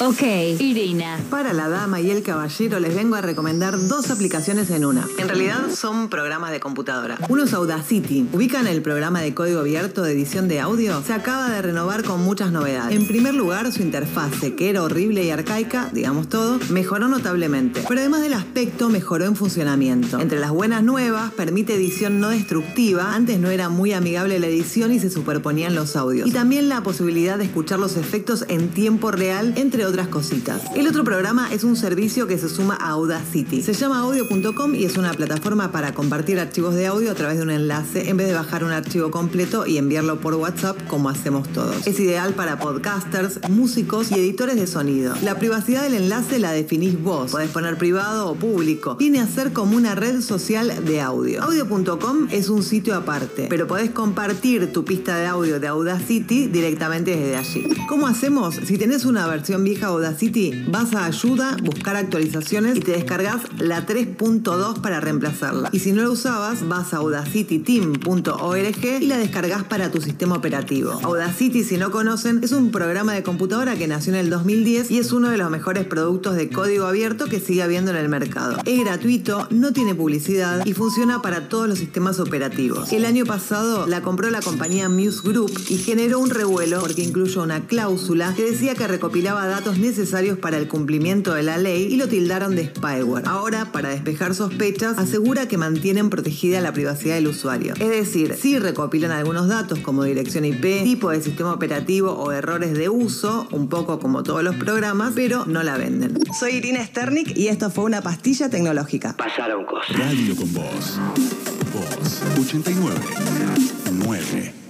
Ok, Irina. Para la dama y el caballero les vengo a recomendar dos aplicaciones en una. En realidad son programas de computadora. Uno es Audacity. ¿Ubican el programa de código abierto de edición de audio? Se acaba de renovar con muchas novedades. En primer lugar, su interfase, que era horrible y arcaica, digamos todo, mejoró notablemente. Pero además del aspecto, mejoró en funcionamiento. Entre las buenas nuevas, permite edición no destructiva. Antes no era muy amigable la edición y se superponían los audios. Y también la posibilidad de escuchar los efectos en tiempo real, entre otras cositas. El otro programa es un servicio que se suma a Audacity. Se llama audio.com y es una plataforma para compartir archivos de audio a través de un enlace en vez de bajar un archivo completo y enviarlo por WhatsApp como hacemos todos. Es ideal para podcasters, músicos y editores de sonido. La privacidad del enlace la definís vos. Podés poner privado o público. Viene a ser como una red social de audio. Audio.com es un sitio aparte, pero podés compartir tu pista de audio de Audacity directamente desde allí. ¿Cómo hacemos? Si tenés una versión vieja Audacity, vas a ayuda, buscar actualizaciones y te descargas la 3.2 para reemplazarla. Y si no la usabas, vas a audacityteam.org y la descargas para tu sistema operativo. Audacity, si no conocen, es un programa de computadora que nació en el 2010 y es uno de los mejores productos de código abierto que sigue habiendo en el mercado. Es gratuito, no tiene publicidad y funciona para todos los sistemas operativos. El año pasado la compró la compañía Muse Group y generó un revuelo porque incluyó una cláusula que decía que recopilaba datos necesarios para el cumplimiento de la ley y lo tildaron de spyware. Ahora, para despejar sospechas, asegura que mantienen protegida la privacidad del usuario. Es decir, sí recopilan algunos datos como dirección IP, tipo de sistema operativo o errores de uso, un poco como todos los programas, pero no la venden. Soy Irina Sternik y esto fue una pastilla tecnológica. Pasaron cosas. Radio con vos. Voz 89. 9.